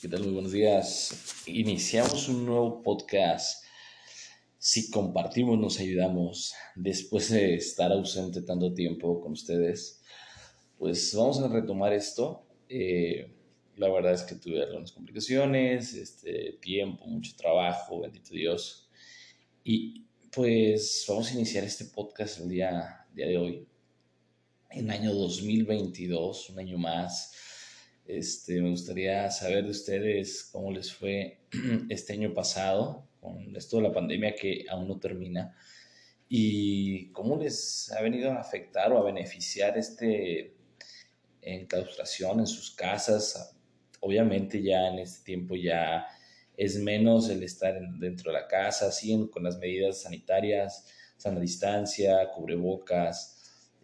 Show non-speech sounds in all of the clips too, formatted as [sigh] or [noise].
¿Qué tal? Muy buenos días. Iniciamos un nuevo podcast. Si compartimos, nos ayudamos. Después de estar ausente tanto tiempo con ustedes, pues vamos a retomar esto. Eh, la verdad es que tuve algunas complicaciones, este, tiempo, mucho trabajo, bendito Dios. Y pues vamos a iniciar este podcast el día, día de hoy, en año 2022, un año más este, me gustaría saber de ustedes cómo les fue [clears throat] este año pasado con esto de la pandemia que aún no termina y cómo les ha venido a afectar o a beneficiar este enclaustración en sus casas. Obviamente ya en este tiempo ya es menos el estar dentro de la casa, siguen con las medidas sanitarias, sana distancia, cubrebocas,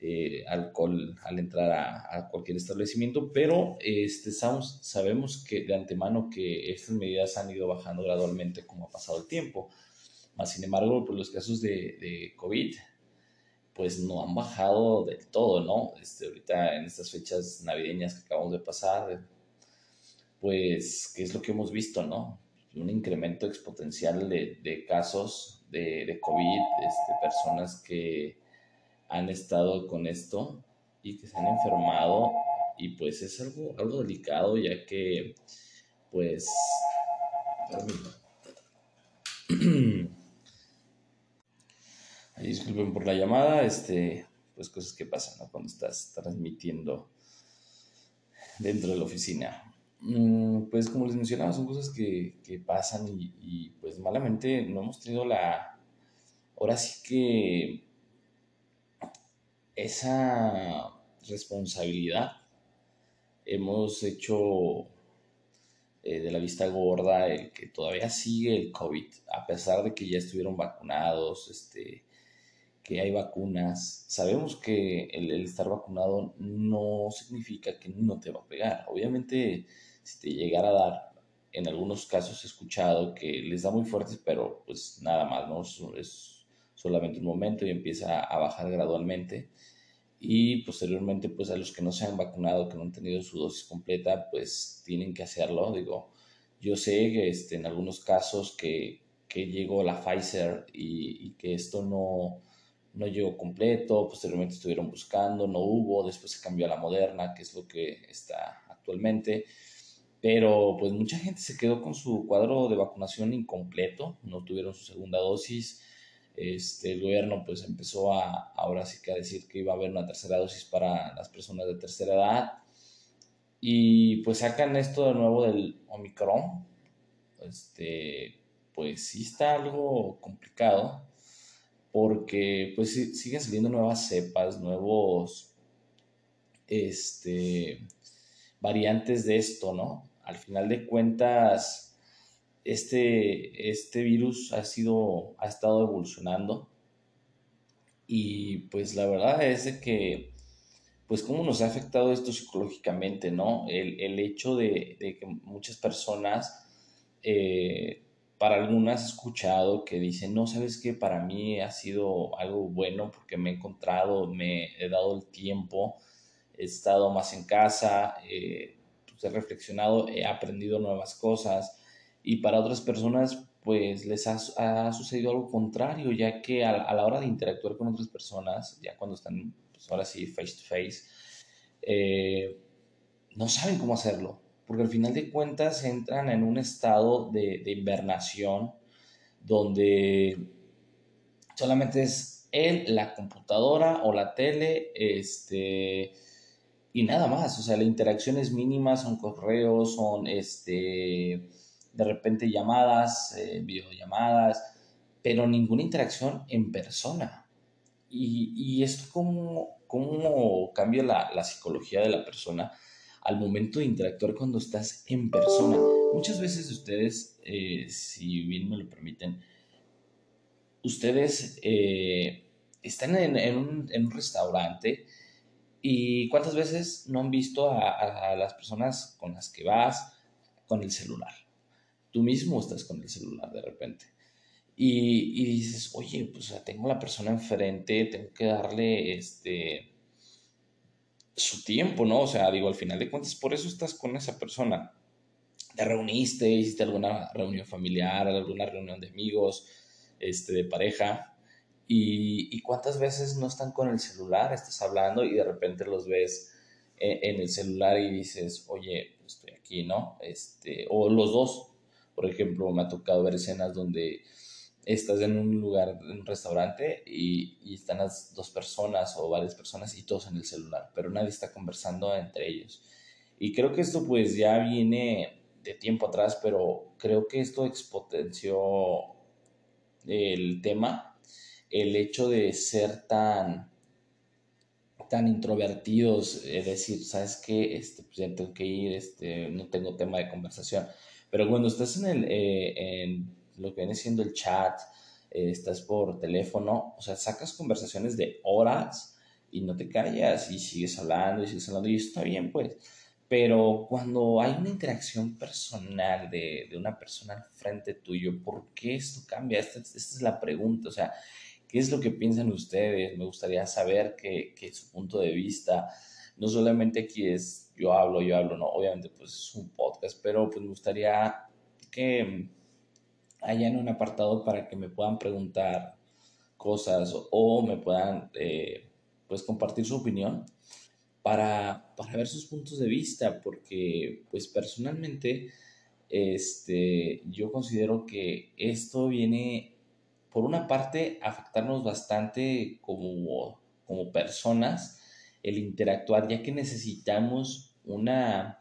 eh, alcohol al entrar a, cualquier establecimiento, pero este, sabemos, que de antemano que estas medidas han ido bajando gradualmente como ha pasado el tiempo. Más sin embargo, pues los casos de, COVID pues no han bajado del todo, ¿no? Este, ahorita en estas fechas navideñas que acabamos de pasar, pues, ¿qué es lo que hemos visto, no? Un incremento exponencial de, casos de, de COVID, este, personas que han estado con esto y que se han enfermado y pues es algo, algo delicado ya que pues [clears throat] disculpen por la llamada, este, pues cosas que pasan cuando estás transmitiendo dentro de la oficina. Mm, pues como les mencionaba, son cosas que, que pasan y, pues malamente no hemos tenido la, ahora sí que esa responsabilidad hemos hecho eh, de la vista gorda el que todavía sigue el COVID, a pesar de que ya estuvieron vacunados, este, que hay vacunas. Sabemos que el, estar vacunado no significa que no te va a pegar. Obviamente, si te llegara a dar, en algunos casos he escuchado que les da muy fuerte, pero pues nada más, ¿no? Es, solamente un momento y empieza a bajar gradualmente y posteriormente pues a los que no se han vacunado, que no han tenido su dosis completa, pues tienen que hacerlo. Digo, yo sé que este, en algunos casos que, que llegó la Pfizer y, y, que esto no, no llegó completo, posteriormente estuvieron buscando, no hubo, después se cambió a la Moderna, que es lo que está actualmente. Pero pues mucha gente se quedó con su cuadro de vacunación incompleto, no tuvieron su segunda dosis este, el gobierno pues empezó a, ahora sí que a decir que iba a haber una tercera dosis para las personas de tercera edad. Y pues sacan esto de nuevo del Omicron. Este, pues sí está algo complicado porque pues siguen saliendo nuevas cepas, nuevos este, variantes de esto, ¿no? Al final de cuentas, este, este virus ha sido, ha estado evolucionando y pues la verdad es que, pues cómo nos ha afectado esto psicológicamente, ¿no? El, hecho de, que muchas personas, eh, para algunas he escuchado que dicen, no, sabes que para mí ha sido algo bueno porque me he encontrado, me he dado el tiempo, he estado más en casa, eh, pues, he reflexionado, he aprendido nuevas cosas y para otras personas pues les ha, sucedido algo contrario, ya que a, la hora de interactuar con otras personas, ya cuando están pues ahora sí face to face, eh, no saben cómo hacerlo, porque al final de cuentas entran en un estado de, de invernación donde solamente es él, la computadora o la tele, este, y nada más, o sea, la interacción es mínima, son correos, son, este, de repente llamadas, eh, videollamadas, pero ninguna interacción en persona. Y, y esto cómo, cómo cambia la, la, psicología de la persona al momento de interactuar cuando estás en persona. Muchas veces ustedes, eh, si bien me lo permiten, ustedes eh, están en, en, un, restaurante y cuántas veces no han visto a, a las personas con las que vas con el celular tú mismo estás con el celular de repente. Y, y dices, oye, pues tengo la persona enfrente, tengo que darle este su tiempo, ¿no? O sea, digo, al final de cuentas, por eso estás con esa persona. te reuniste, hiciste alguna reunión familiar, alguna reunión de amigos, este, de pareja, y, cuántas veces no están con el celular, estás hablando y de repente los ves en, el celular y dices, oye, estoy aquí, ¿no? Este, o los dos, por ejemplo, me ha tocado ver escenas donde estás en un lugar, en un restaurante y, y, están las dos personas o varias personas y todos en el celular, pero nadie está conversando entre ellos. Y creo que esto pues ya viene de tiempo atrás, pero creo que esto expotenció el tema, el hecho de ser tan tan introvertidos, es decir, sabes que este, pues ya tengo que ir, este, no tengo tema de conversación. Pero cuando estás en, el, eh, en lo que viene siendo el chat, eh, estás por teléfono, o sea, sacas conversaciones de horas y no te callas y sigues hablando y sigues hablando y está bien, pues. Pero cuando hay una interacción personal de, de una persona al frente tuyo, ¿por qué esto cambia? Esta, esta, es la pregunta, o sea, ¿qué es lo que piensan ustedes? Me gustaría saber que, que su punto de vista, no solamente aquí es yo hablo, yo hablo, no, obviamente pues es un podcast, pero pues me gustaría que hayan un apartado para que me puedan preguntar cosas o, me puedan eh, pues compartir su opinión para, para ver sus puntos de vista, porque pues personalmente este, yo considero que esto viene, por una parte, a afectarnos bastante como, como personas, el interactuar, ya que necesitamos una,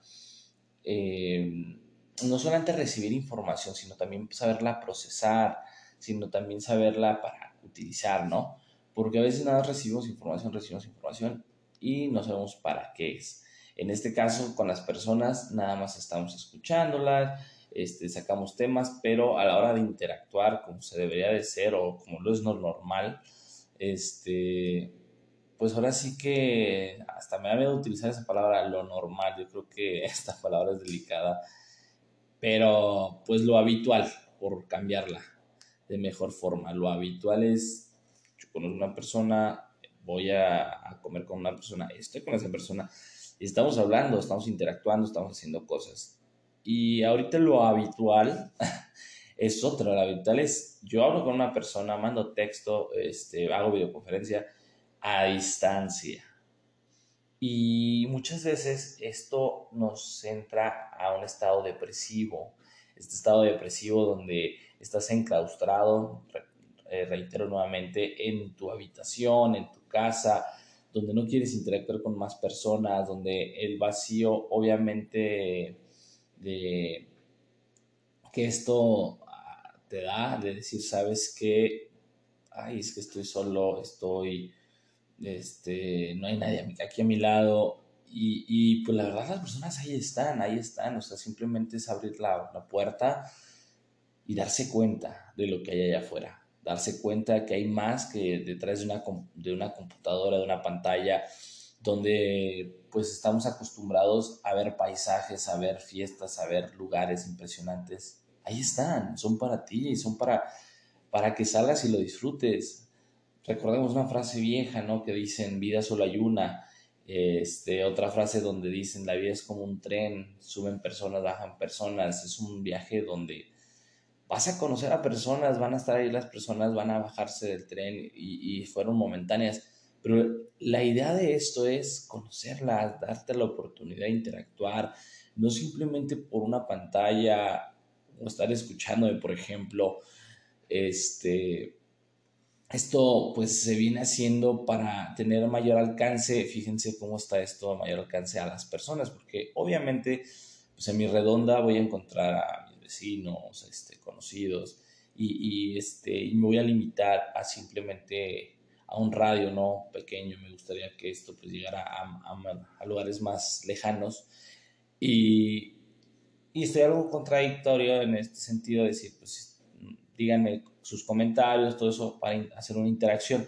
eh, no solamente recibir información, sino también saberla procesar, sino también saberla para utilizar, ¿no? Porque a veces nada recibimos información, recibimos información y no sabemos para qué es. En este caso, con las personas, nada más estamos escuchándolas, este, sacamos temas, pero a la hora de interactuar como se debería de ser o como lo es no normal, este, pues ahora sí que hasta me ha miedo utilizar esa palabra, lo normal. Yo creo que [laughs] esta palabra es delicada, pero pues lo habitual, por cambiarla de mejor forma. Lo habitual es, yo conozco una persona, voy a, comer con una persona, estoy con esa persona, estamos hablando, estamos interactuando, estamos haciendo cosas. Y ahorita lo habitual [laughs] es otra, lo habitual es, yo hablo con una persona, mando texto, este, hago videoconferencia a distancia. Y muchas veces esto nos entra a un estado depresivo, este estado depresivo donde estás enclaustrado, eh, reitero nuevamente, en tu habitación, en tu casa, donde no quieres interactuar con más personas, donde el vacío obviamente de que esto ah, te da, de decir, sabes que, ay, es que estoy solo, estoy, este, no hay nadie aquí a mi lado, y, y, pues la verdad las personas ahí están, ahí están, o sea, simplemente es abrir la, la puerta y darse cuenta de lo que hay allá afuera darse cuenta que hay más que detrás de una, de una computadora, de una pantalla, donde pues estamos acostumbrados a ver paisajes, a ver fiestas, a ver lugares impresionantes. Ahí están, son para ti, son para, para que salgas y lo disfrutes. Recordemos una frase vieja, ¿no? Que dicen, vida solo hay una. Este, otra frase donde dicen, la vida es como un tren, suben personas, bajan personas, es un viaje donde vas a conocer a personas, van a estar ahí las personas, van a bajarse del tren y, fueron momentáneas. Pero la idea de esto es conocerlas, darte la oportunidad de interactuar, no simplemente por una pantalla o estar escuchándome, por ejemplo. Este, esto pues se viene haciendo para tener mayor alcance, fíjense cómo está esto, mayor alcance a las personas, porque obviamente pues en mi redonda voy a encontrar a vecinos, este, conocidos, y, este, y me voy a limitar a simplemente a un radio no pequeño. Me gustaría que esto pues llegara a, a, lugares más lejanos. Y, y, estoy algo contradictorio en este sentido de decir, pues díganme sus comentarios, todo eso para hacer una interacción.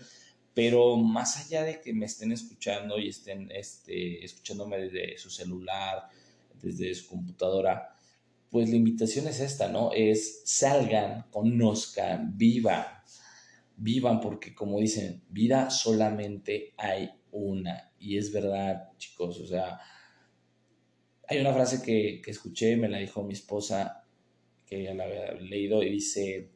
Pero más allá de que me estén escuchando y estén este, escuchándome desde su celular, desde su computadora, pues la invitación es esta, ¿no? Es salgan, conozcan, vivan, vivan, porque como dicen, vida solamente hay una. Y es verdad, chicos, o sea, Hay una frase que, que escuché, me la dijo mi esposa, que ya la había leído, y dice,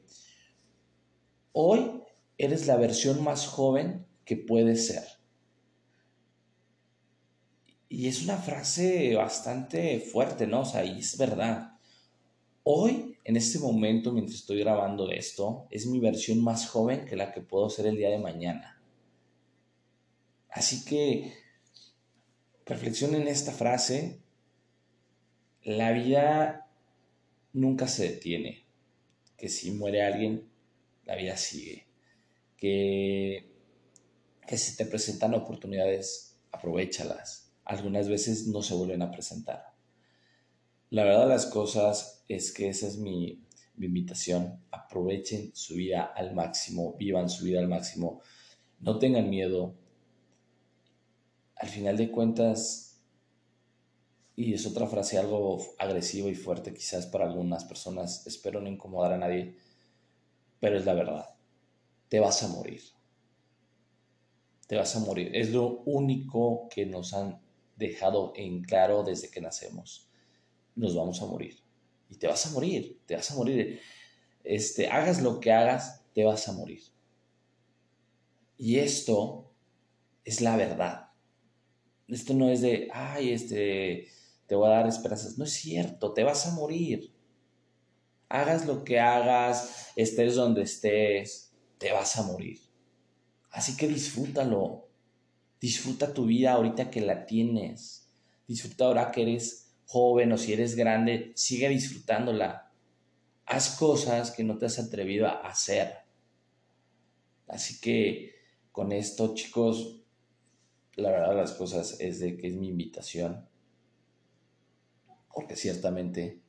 hoy eres la versión más joven que puedes ser. Y es una frase bastante fuerte, ¿no? O sea, y es verdad. Hoy, en este momento, mientras estoy grabando esto, es mi versión más joven que la que puedo ser el día de mañana. Así que reflexionen en esta frase. La vida nunca se detiene. Que si muere alguien, la vida sigue. Que, que si te presentan oportunidades, aprovechalas algunas veces no se vuelven a presentar. La verdad de las cosas es que esa es mi, invitación. Aprovechen su vida al máximo, vivan su vida al máximo, no tengan miedo. Al final de cuentas, y es otra frase algo agresiva y fuerte quizás para algunas personas, espero no incomodar a nadie, pero es la verdad. Te vas a morir. Te vas a morir. Es lo único que nos han dejado en claro desde que nacemos. Nos vamos a morir. Y te vas a morir, te vas a morir. Este, hagas lo que hagas, te vas a morir. Y esto es la verdad. Esto no es de, ay, este, te voy a dar esperanzas. No es cierto, te vas a morir. Hagas lo que hagas, estés donde estés, te vas a morir. Así que disfrútalo, Disfruta tu vida ahorita que la tienes. Disfruta ahora que eres joven o si eres grande, sigue disfrutándola. Haz cosas que no te has atrevido a hacer. Así que con esto, chicos, la verdad de las cosas es de que es mi invitación. Porque ciertamente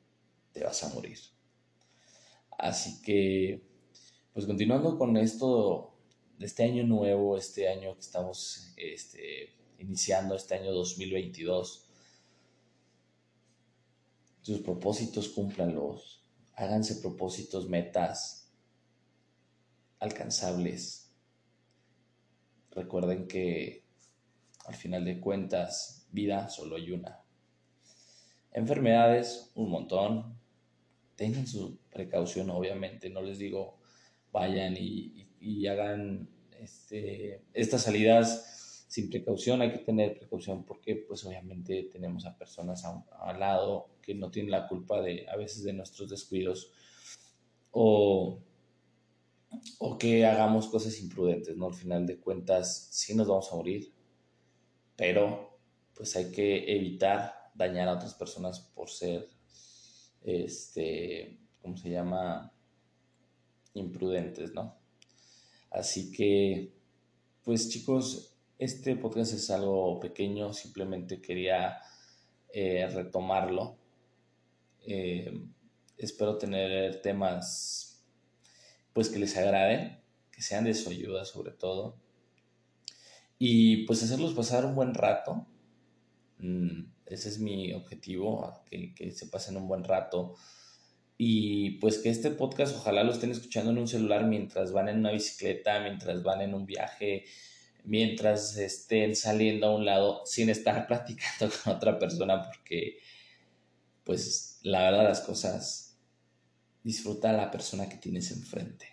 te vas a morir. Así que, pues continuando con esto este año nuevo, este año que estamos este, iniciando, este año 2022. Sus propósitos cúmplanlos, háganse propósitos, metas alcanzables. Recuerden que al final de cuentas, vida solo hay una. Enfermedades, un montón. Tengan su precaución, obviamente. No les digo vayan y, hagan este, estas salidas sin precaución, hay que tener precaución porque pues obviamente tenemos a personas al lado que no tienen la culpa de a veces de nuestros descuidos o, o que hagamos cosas imprudentes, ¿no? Al final de cuentas sí nos vamos a morir, pero pues hay que evitar dañar a otras personas por ser, este, ¿cómo se llama? Imprudentes, ¿no? Así que, pues chicos, este podcast es algo pequeño, simplemente quería eh, retomarlo. Eh, espero tener temas, pues que les agraden, que sean de su ayuda sobre todo. Y pues hacerlos pasar un buen rato. Mm, ese es mi objetivo, que, que se pasen un buen rato y pues que este podcast ojalá lo estén escuchando en un celular mientras van en una bicicleta, mientras van en un viaje, mientras estén saliendo a un lado sin estar [laughs] platicando con otra persona porque pues la verdad las cosas disfruta a la persona que tienes enfrente.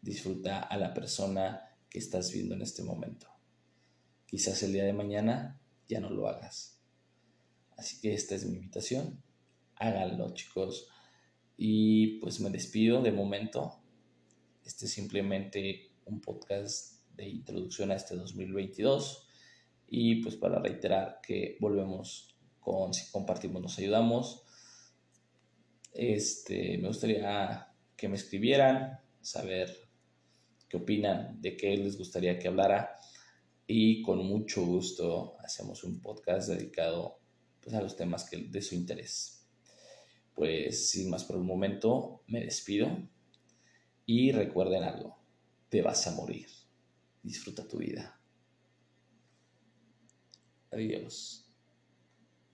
Disfruta a la persona que estás viendo en este momento. Quizás el día de mañana ya no lo hagas. Así que esta es mi invitación. Háganlo, chicos y pues me despido de momento. Este es simplemente un podcast de introducción a este 2022. Y pues para reiterar que volvemos con si compartimos nos ayudamos. Este, me gustaría que me escribieran, saber qué opinan, de qué les gustaría que hablara. Y con mucho gusto hacemos un podcast dedicado pues, a los temas que, de su interés pues sin más por el momento, me despido y recuerden algo, te vas a morir. Disfruta tu vida. Adiós.